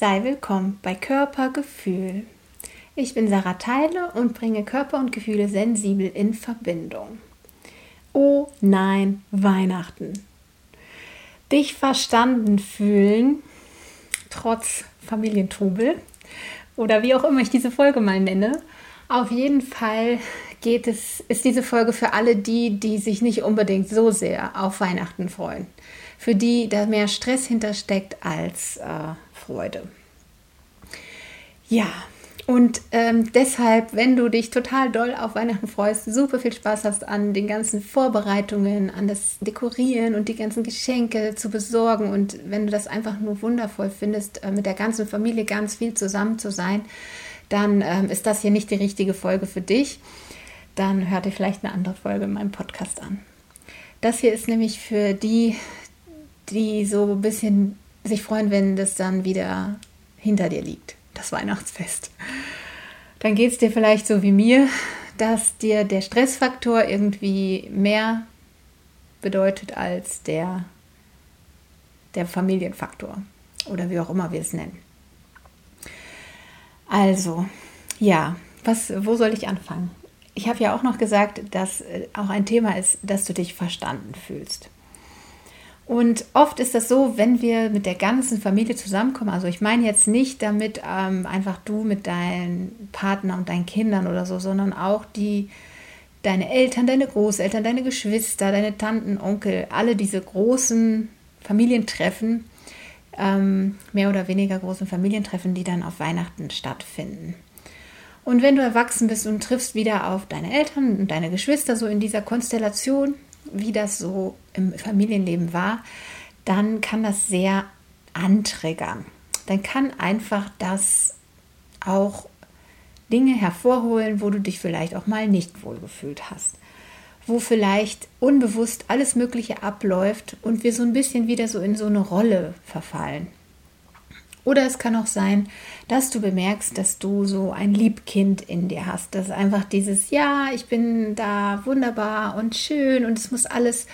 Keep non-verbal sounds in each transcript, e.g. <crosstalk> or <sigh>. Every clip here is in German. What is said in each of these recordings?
Sei willkommen bei Körpergefühl. Ich bin Sarah Teile und bringe Körper und Gefühle sensibel in Verbindung. Oh nein, Weihnachten. Dich verstanden fühlen, trotz Familientrubel oder wie auch immer ich diese Folge mal nenne. Auf jeden Fall geht es, ist diese Folge für alle die, die sich nicht unbedingt so sehr auf Weihnachten freuen. Für die da mehr Stress hintersteckt als äh, Freude. Ja, und ähm, deshalb, wenn du dich total doll auf Weihnachten freust, super viel Spaß hast an den ganzen Vorbereitungen, an das Dekorieren und die ganzen Geschenke zu besorgen und wenn du das einfach nur wundervoll findest, äh, mit der ganzen Familie ganz viel zusammen zu sein, dann ähm, ist das hier nicht die richtige Folge für dich. Dann hör dir vielleicht eine andere Folge in meinem Podcast an. Das hier ist nämlich für die, die so ein bisschen sich freuen, wenn das dann wieder hinter dir liegt, das Weihnachtsfest. Dann geht es dir vielleicht so wie mir, dass dir der Stressfaktor irgendwie mehr bedeutet als der, der Familienfaktor oder wie auch immer wir es nennen. Also, ja, was, wo soll ich anfangen? Ich habe ja auch noch gesagt, dass äh, auch ein Thema ist, dass du dich verstanden fühlst. Und oft ist das so, wenn wir mit der ganzen Familie zusammenkommen, also ich meine jetzt nicht damit ähm, einfach du mit deinem Partner und deinen Kindern oder so, sondern auch die, deine Eltern, deine Großeltern, deine Geschwister, deine Tanten, Onkel, alle diese großen Familientreffen, ähm, mehr oder weniger großen Familientreffen, die dann auf Weihnachten stattfinden. Und wenn du erwachsen bist und triffst wieder auf deine Eltern und deine Geschwister so in dieser Konstellation, wie das so im Familienleben war, dann kann das sehr antriggern. Dann kann einfach das auch Dinge hervorholen, wo du dich vielleicht auch mal nicht wohlgefühlt hast. Wo vielleicht unbewusst alles Mögliche abläuft und wir so ein bisschen wieder so in so eine Rolle verfallen. Oder es kann auch sein, dass du bemerkst, dass du so ein Liebkind in dir hast. Das ist einfach dieses, ja, ich bin da wunderbar und schön und es muss alles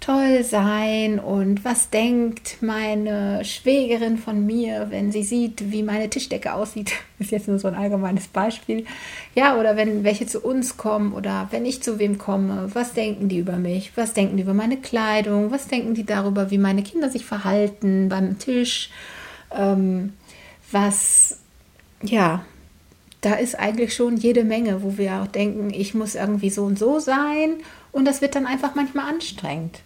toll sein. Und was denkt meine Schwägerin von mir, wenn sie sieht, wie meine Tischdecke aussieht? <laughs> Ist jetzt nur so ein allgemeines Beispiel. Ja, oder wenn welche zu uns kommen oder wenn ich zu wem komme, was denken die über mich? Was denken die über meine Kleidung? Was denken die darüber, wie meine Kinder sich verhalten beim Tisch? Ähm, was, ja, da ist eigentlich schon jede Menge, wo wir auch denken, ich muss irgendwie so und so sein und das wird dann einfach manchmal anstrengend.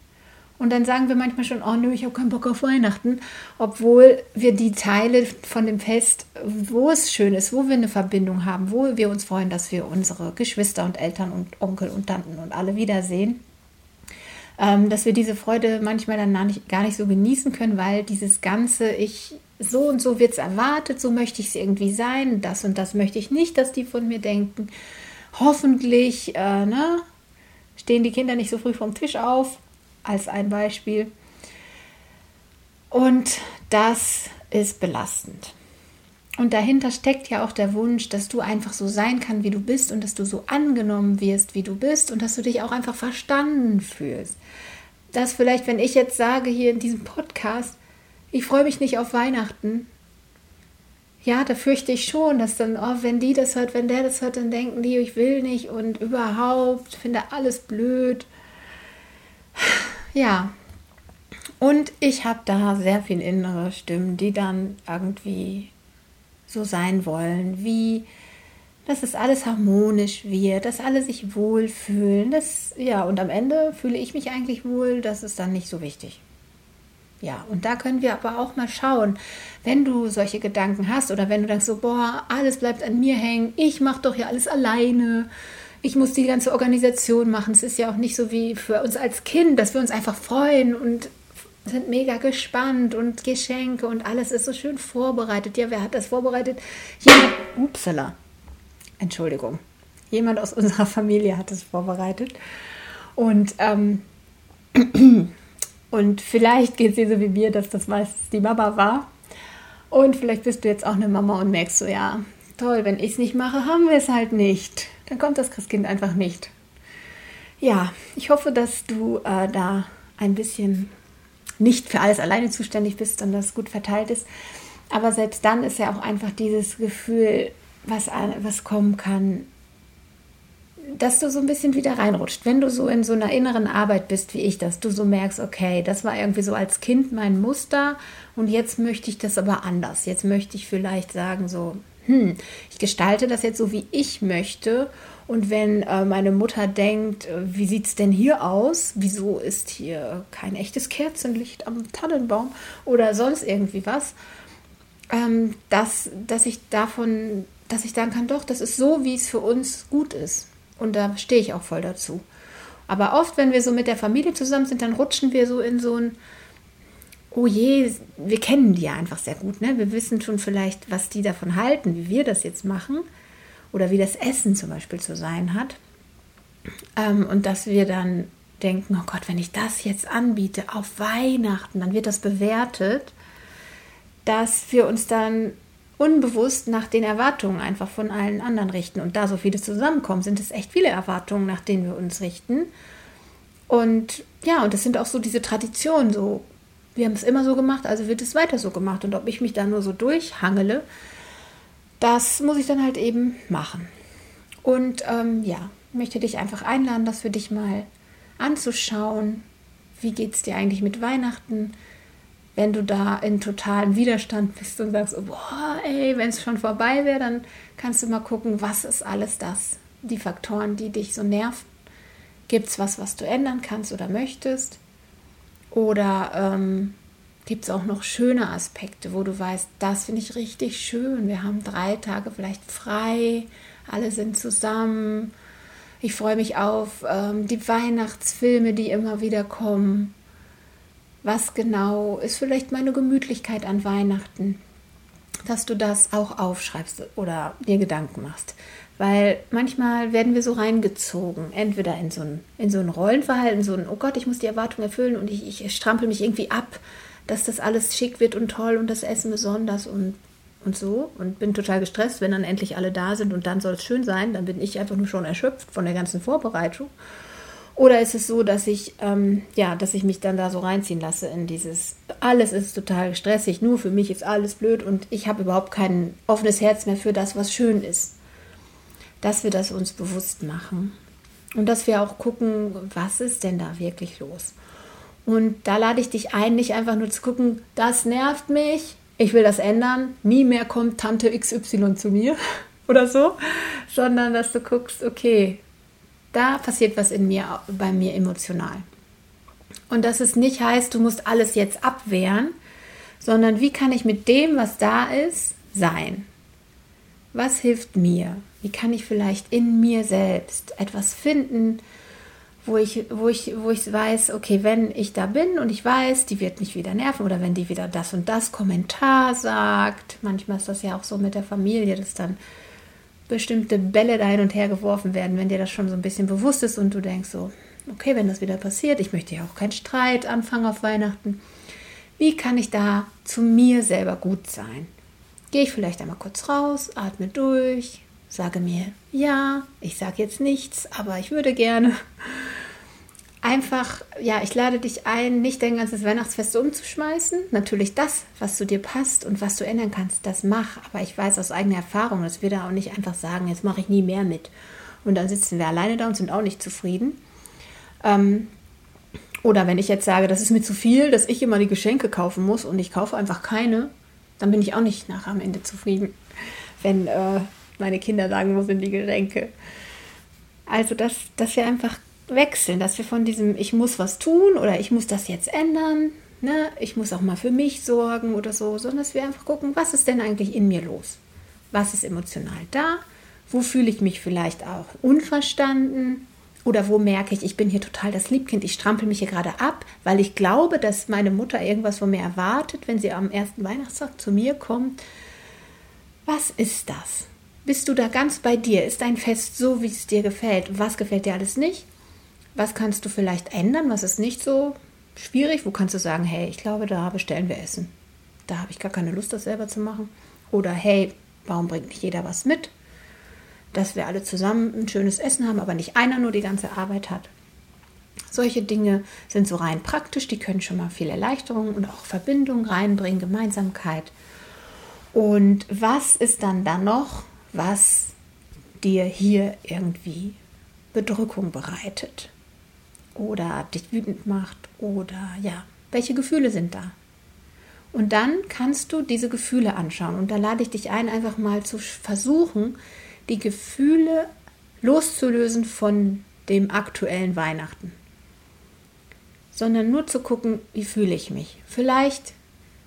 Und dann sagen wir manchmal schon, oh nö, ich habe keinen Bock auf Weihnachten, obwohl wir die Teile von dem Fest, wo es schön ist, wo wir eine Verbindung haben, wo wir uns freuen, dass wir unsere Geschwister und Eltern und Onkel und Tanten und alle wiedersehen, ähm, dass wir diese Freude manchmal dann gar nicht, gar nicht so genießen können, weil dieses ganze, ich so und so wird es erwartet, so möchte ich es irgendwie sein, das und das möchte ich nicht, dass die von mir denken. Hoffentlich äh, ne, stehen die Kinder nicht so früh vom Tisch auf, als ein Beispiel. Und das ist belastend. Und dahinter steckt ja auch der Wunsch, dass du einfach so sein kannst, wie du bist und dass du so angenommen wirst, wie du bist und dass du dich auch einfach verstanden fühlst. Dass vielleicht, wenn ich jetzt sage hier in diesem Podcast, ich freue mich nicht auf Weihnachten. Ja, da fürchte ich schon, dass dann, oh, wenn die das hört, wenn der das hört, dann denken die, ich will nicht und überhaupt finde alles blöd. Ja. Und ich habe da sehr viel innere Stimmen, die dann irgendwie so sein wollen, wie dass es alles harmonisch wird, dass alle sich wohlfühlen. Das, ja, und am Ende fühle ich mich eigentlich wohl, das ist dann nicht so wichtig. Ja, und da können wir aber auch mal schauen, wenn du solche Gedanken hast oder wenn du denkst so, boah, alles bleibt an mir hängen, ich mache doch ja alles alleine, ich muss die ganze Organisation machen. Es ist ja auch nicht so wie für uns als Kind, dass wir uns einfach freuen und sind mega gespannt und Geschenke und alles ist so schön vorbereitet. Ja, wer hat das vorbereitet? Jemand, upsala, Entschuldigung, jemand aus unserer Familie hat es vorbereitet. Und ähm, <clears throat> Und vielleicht geht es dir so wie mir, dass das meistens die Mama war. Und vielleicht bist du jetzt auch eine Mama und merkst so, ja, toll, wenn ich es nicht mache, haben wir es halt nicht. Dann kommt das Christkind einfach nicht. Ja, ich hoffe, dass du äh, da ein bisschen nicht für alles alleine zuständig bist, sondern das gut verteilt ist. Aber selbst dann ist ja auch einfach dieses Gefühl, was, was kommen kann, dass du so ein bisschen wieder reinrutscht. Wenn du so in so einer inneren Arbeit bist wie ich, dass du so merkst, okay, das war irgendwie so als Kind mein Muster und jetzt möchte ich das aber anders. Jetzt möchte ich vielleicht sagen so, hm, ich gestalte das jetzt so, wie ich möchte. Und wenn äh, meine Mutter denkt, äh, wie sieht es denn hier aus? Wieso ist hier kein echtes Kerzenlicht am Tannenbaum oder sonst irgendwie was? Ähm, dass, dass ich davon, dass ich sagen kann, doch, das ist so, wie es für uns gut ist. Und da stehe ich auch voll dazu. Aber oft, wenn wir so mit der Familie zusammen sind, dann rutschen wir so in so ein, oh je, wir kennen die ja einfach sehr gut. Ne? Wir wissen schon vielleicht, was die davon halten, wie wir das jetzt machen oder wie das Essen zum Beispiel zu sein hat. Ähm, und dass wir dann denken, oh Gott, wenn ich das jetzt anbiete auf Weihnachten, dann wird das bewertet, dass wir uns dann unbewusst nach den Erwartungen einfach von allen anderen richten. Und da so viele zusammenkommen, sind es echt viele Erwartungen, nach denen wir uns richten. Und ja, und das sind auch so diese Traditionen, so wir haben es immer so gemacht, also wird es weiter so gemacht. Und ob ich mich da nur so durchhangele, das muss ich dann halt eben machen. Und ähm, ja, möchte dich einfach einladen, das für dich mal anzuschauen. Wie geht es dir eigentlich mit Weihnachten? Wenn du da in totalem Widerstand bist und sagst, oh, boah, ey, wenn es schon vorbei wäre, dann kannst du mal gucken, was ist alles das, die Faktoren, die dich so nerven. Gibt es was, was du ändern kannst oder möchtest? Oder ähm, gibt es auch noch schöne Aspekte, wo du weißt, das finde ich richtig schön. Wir haben drei Tage vielleicht frei, alle sind zusammen. Ich freue mich auf ähm, die Weihnachtsfilme, die immer wieder kommen was genau ist vielleicht meine Gemütlichkeit an Weihnachten, dass du das auch aufschreibst oder dir Gedanken machst. Weil manchmal werden wir so reingezogen, entweder in so ein, in so ein Rollenverhalten, so ein, oh Gott, ich muss die Erwartung erfüllen und ich, ich strampel mich irgendwie ab, dass das alles schick wird und toll und das Essen besonders und, und so. Und bin total gestresst, wenn dann endlich alle da sind und dann soll es schön sein. Dann bin ich einfach nur schon erschöpft von der ganzen Vorbereitung. Oder ist es so, dass ich, ähm, ja, dass ich mich dann da so reinziehen lasse in dieses, alles ist total stressig, nur für mich ist alles blöd und ich habe überhaupt kein offenes Herz mehr für das, was schön ist. Dass wir das uns bewusst machen. Und dass wir auch gucken, was ist denn da wirklich los? Und da lade ich dich ein, nicht einfach nur zu gucken, das nervt mich, ich will das ändern, nie mehr kommt Tante XY zu mir <laughs> oder so, sondern dass du guckst, okay, da passiert was in mir, bei mir emotional. Und dass es nicht heißt, du musst alles jetzt abwehren, sondern wie kann ich mit dem, was da ist, sein? Was hilft mir? Wie kann ich vielleicht in mir selbst etwas finden, wo ich, wo ich, wo ich weiß, okay, wenn ich da bin und ich weiß, die wird mich wieder nerven oder wenn die wieder das und das Kommentar sagt, manchmal ist das ja auch so mit der Familie, dass dann bestimmte Bälle da hin und her geworfen werden, wenn dir das schon so ein bisschen bewusst ist und du denkst so, okay, wenn das wieder passiert, ich möchte ja auch keinen Streit anfangen auf Weihnachten. Wie kann ich da zu mir selber gut sein? Gehe ich vielleicht einmal kurz raus, atme durch, sage mir, ja, ich sage jetzt nichts, aber ich würde gerne einfach, ja, ich lade dich ein, nicht dein ganzes Weihnachtsfest umzuschmeißen. Natürlich das, was zu dir passt und was du ändern kannst, das mach. Aber ich weiß aus eigener Erfahrung, dass wir da auch nicht einfach sagen, jetzt mache ich nie mehr mit. Und dann sitzen wir alleine da und sind auch nicht zufrieden. Ähm, oder wenn ich jetzt sage, das ist mir zu viel, dass ich immer die Geschenke kaufen muss und ich kaufe einfach keine, dann bin ich auch nicht nach am Ende zufrieden, wenn äh, meine Kinder sagen, wo sind die Geschenke. Also, dass, dass wir einfach wechseln, dass wir von diesem ich muss was tun oder ich muss das jetzt ändern, ne, ich muss auch mal für mich sorgen oder so, sondern dass wir einfach gucken, was ist denn eigentlich in mir los? Was ist emotional da? Wo fühle ich mich vielleicht auch unverstanden? Oder wo merke ich, ich bin hier total das Liebkind, ich strampel mich hier gerade ab, weil ich glaube, dass meine Mutter irgendwas von mir erwartet, wenn sie am ersten Weihnachtstag zu mir kommt. Was ist das? Bist du da ganz bei dir? Ist dein Fest so, wie es dir gefällt? Was gefällt dir alles nicht? Was kannst du vielleicht ändern? Was ist nicht so schwierig? Wo kannst du sagen, hey, ich glaube, da bestellen wir Essen. Da habe ich gar keine Lust, das selber zu machen. Oder hey, warum bringt nicht jeder was mit? Dass wir alle zusammen ein schönes Essen haben, aber nicht einer nur die ganze Arbeit hat. Solche Dinge sind so rein praktisch, die können schon mal viel Erleichterung und auch Verbindung reinbringen, Gemeinsamkeit. Und was ist dann da noch, was dir hier irgendwie Bedrückung bereitet oder dich wütend macht oder ja, welche Gefühle sind da? Und dann kannst du diese Gefühle anschauen und da lade ich dich ein, einfach mal zu versuchen, die Gefühle loszulösen von dem aktuellen Weihnachten, sondern nur zu gucken, wie fühle ich mich. Vielleicht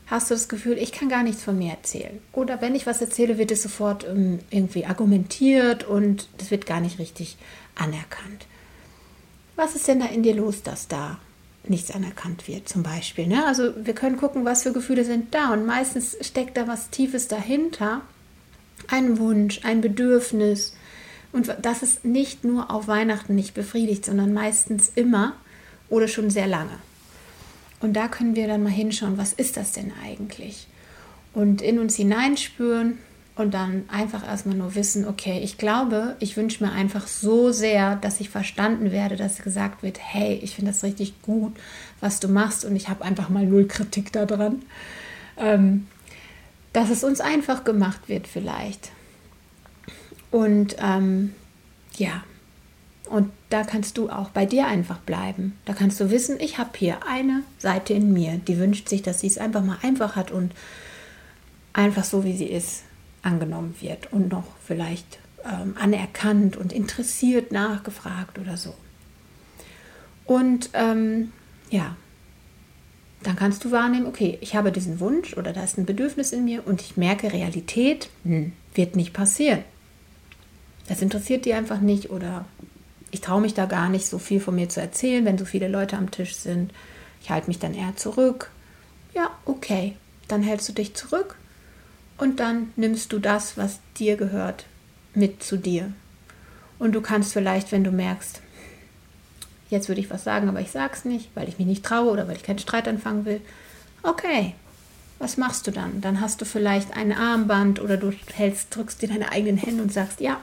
hast du das Gefühl, ich kann gar nichts von mir erzählen. Oder wenn ich was erzähle, wird es sofort ähm, irgendwie argumentiert und es wird gar nicht richtig anerkannt. Was ist denn da in dir los, dass da nichts anerkannt wird, zum Beispiel? Ne? Also wir können gucken, was für Gefühle sind da und meistens steckt da was Tiefes dahinter. Ein Wunsch, ein Bedürfnis. Und das ist nicht nur auf Weihnachten nicht befriedigt, sondern meistens immer oder schon sehr lange. Und da können wir dann mal hinschauen, was ist das denn eigentlich? Und in uns hineinspüren und dann einfach erstmal nur wissen, okay, ich glaube, ich wünsche mir einfach so sehr, dass ich verstanden werde, dass gesagt wird, hey, ich finde das richtig gut, was du machst und ich habe einfach mal null Kritik daran. Ähm, dass es uns einfach gemacht wird vielleicht. Und ähm, ja, und da kannst du auch bei dir einfach bleiben. Da kannst du wissen, ich habe hier eine Seite in mir, die wünscht sich, dass sie es einfach mal einfach hat und einfach so, wie sie ist, angenommen wird und noch vielleicht ähm, anerkannt und interessiert nachgefragt oder so. Und ähm, ja, dann kannst du wahrnehmen, okay, ich habe diesen Wunsch oder da ist ein Bedürfnis in mir und ich merke, Realität hm, wird nicht passieren. Das interessiert die einfach nicht oder ich traue mich da gar nicht so viel von mir zu erzählen, wenn so viele Leute am Tisch sind. Ich halte mich dann eher zurück. Ja, okay, dann hältst du dich zurück und dann nimmst du das, was dir gehört, mit zu dir. Und du kannst vielleicht, wenn du merkst, jetzt würde ich was sagen, aber ich sag's nicht, weil ich mich nicht traue oder weil ich keinen Streit anfangen will. Okay, was machst du dann? Dann hast du vielleicht ein Armband oder du hältst, drückst dir deine eigenen Hände und sagst, ja,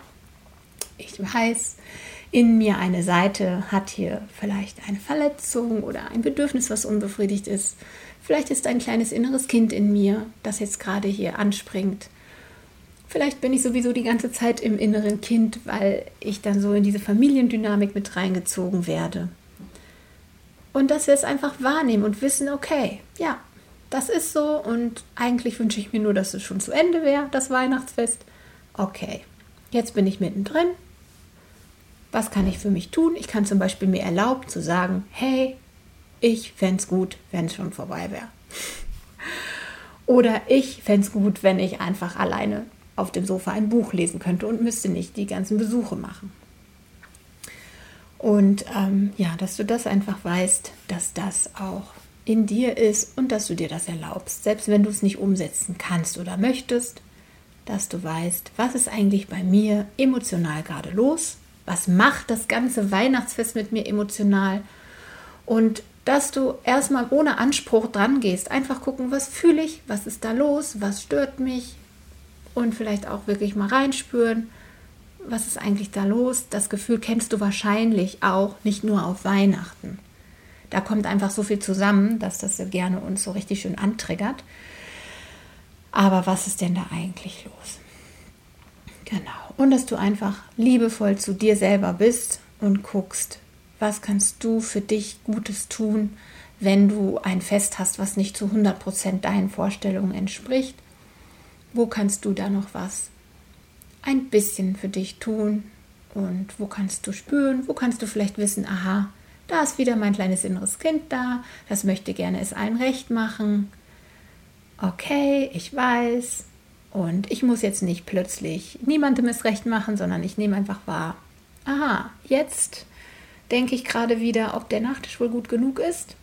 ich weiß, in mir eine Seite hat hier vielleicht eine Verletzung oder ein Bedürfnis, was unbefriedigt ist. Vielleicht ist ein kleines inneres Kind in mir, das jetzt gerade hier anspringt. Vielleicht bin ich sowieso die ganze Zeit im inneren Kind, weil ich dann so in diese Familiendynamik mit reingezogen werde. Und dass wir es einfach wahrnehmen und wissen, okay, ja, das ist so und eigentlich wünsche ich mir nur, dass es schon zu Ende wäre, das Weihnachtsfest. Okay, jetzt bin ich mittendrin was kann ich für mich tun? Ich kann zum Beispiel mir erlauben zu sagen, hey, ich fände es gut, wenn es schon vorbei wäre. Oder ich fände es gut, wenn ich einfach alleine auf dem Sofa ein Buch lesen könnte und müsste nicht die ganzen Besuche machen. Und ähm, ja, dass du das einfach weißt, dass das auch in dir ist und dass du dir das erlaubst, selbst wenn du es nicht umsetzen kannst oder möchtest, dass du weißt, was ist eigentlich bei mir emotional gerade los was macht das ganze Weihnachtsfest mit mir emotional? Und dass du erstmal ohne Anspruch dran gehst, einfach gucken, was fühle ich, was ist da los, was stört mich und vielleicht auch wirklich mal reinspüren, was ist eigentlich da los. Das Gefühl kennst du wahrscheinlich auch nicht nur auf Weihnachten. Da kommt einfach so viel zusammen, dass das gerne uns so richtig schön antriggert. Aber was ist denn da eigentlich los? Genau. Und dass du einfach liebevoll zu dir selber bist und guckst, was kannst du für dich Gutes tun, wenn du ein Fest hast, was nicht zu 100% deinen Vorstellungen entspricht. Wo kannst du da noch was ein bisschen für dich tun? Und wo kannst du spüren? Wo kannst du vielleicht wissen, aha, da ist wieder mein kleines inneres Kind da, das möchte gerne es allen recht machen. Okay, ich weiß, und ich muss jetzt nicht plötzlich niemandem es recht machen, sondern ich nehme einfach wahr, aha, jetzt denke ich gerade wieder, ob der Nachtisch wohl gut genug ist.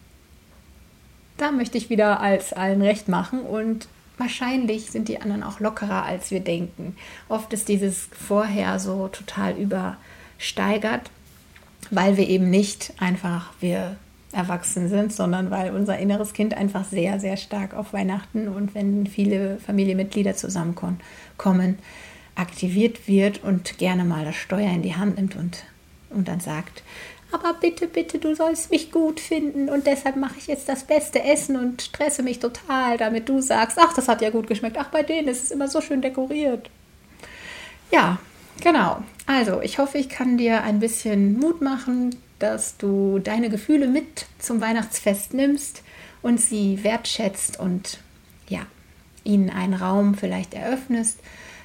Da möchte ich wieder als allen recht machen und wahrscheinlich sind die anderen auch lockerer, als wir denken. Oft ist dieses vorher so total übersteigert, weil wir eben nicht einfach, wir erwachsen sind, sondern weil unser inneres Kind einfach sehr, sehr stark auf Weihnachten und wenn viele Familienmitglieder zusammenkommen, aktiviert wird und gerne mal das Steuer in die Hand nimmt und, und dann sagt, aber bitte, bitte, du sollst mich gut finden und deshalb mache ich jetzt das beste Essen und stresse mich total, damit du sagst, ach, das hat ja gut geschmeckt, ach, bei denen ist es immer so schön dekoriert. Ja, genau. Also, ich hoffe, ich kann dir ein bisschen Mut machen, dass du deine Gefühle mit zum Weihnachtsfest nimmst und sie wertschätzt und ja, ihnen einen Raum vielleicht eröffnest,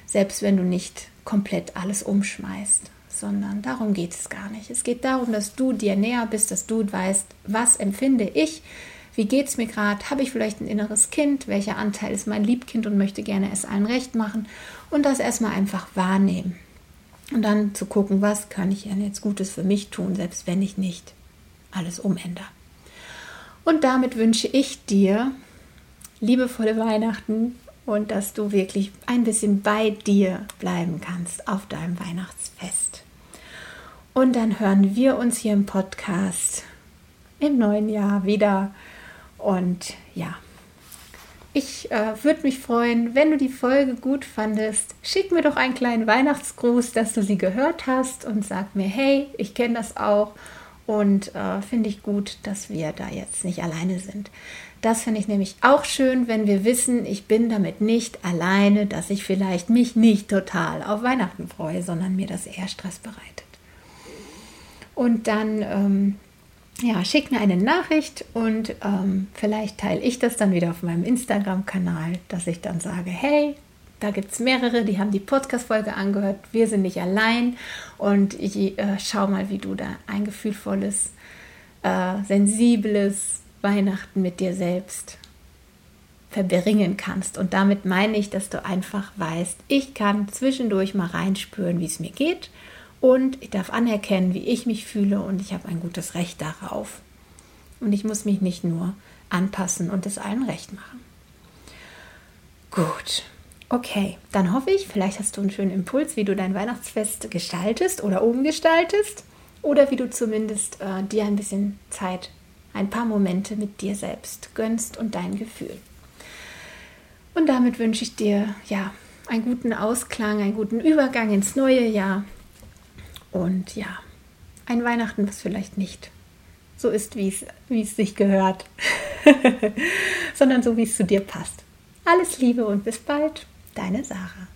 selbst wenn du nicht komplett alles umschmeißt, sondern darum geht es gar nicht. Es geht darum, dass du dir näher bist, dass du weißt, was empfinde ich, wie geht es mir gerade, habe ich vielleicht ein inneres Kind, welcher Anteil ist mein Liebkind und möchte gerne es allen recht machen und das erstmal einfach wahrnehmen. Und dann zu gucken, was kann ich denn jetzt Gutes für mich tun, selbst wenn ich nicht alles umändere. Und damit wünsche ich dir liebevolle Weihnachten und dass du wirklich ein bisschen bei dir bleiben kannst auf deinem Weihnachtsfest. Und dann hören wir uns hier im Podcast im neuen Jahr wieder. Und ja, ich äh, würde mich freuen, wenn du die Folge gut fandest. Schick mir doch einen kleinen Weihnachtsgruß, dass du sie gehört hast und sag mir, hey, ich kenne das auch und äh, finde ich gut, dass wir da jetzt nicht alleine sind. Das finde ich nämlich auch schön, wenn wir wissen, ich bin damit nicht alleine, dass ich vielleicht mich nicht total auf Weihnachten freue, sondern mir das eher Stress bereitet. Und dann, ähm, ja, schick mir eine Nachricht und ähm, vielleicht teile ich das dann wieder auf meinem Instagram-Kanal, dass ich dann sage, hey, da gibt es mehrere, die haben die Podcast-Folge angehört. Wir sind nicht allein. Und ich äh, schau mal, wie du da ein gefühlvolles, äh, sensibles, Weihnachten mit dir selbst verbringen kannst. Und damit meine ich, dass du einfach weißt, ich kann zwischendurch mal reinspüren, wie es mir geht und ich darf anerkennen, wie ich mich fühle und ich habe ein gutes Recht darauf. Und ich muss mich nicht nur anpassen und es allen recht machen. Gut, okay, dann hoffe ich, vielleicht hast du einen schönen Impuls, wie du dein Weihnachtsfest gestaltest oder umgestaltest oder wie du zumindest äh, dir ein bisschen Zeit ein paar Momente mit dir selbst gönnst und dein Gefühl. Und damit wünsche ich dir ja einen guten Ausklang, einen guten Übergang ins neue Jahr und ja, ein Weihnachten, was vielleicht nicht so ist, wie es, sich gehört, <laughs> sondern so, wie es zu dir passt. Alles Liebe und bis bald, deine Sarah.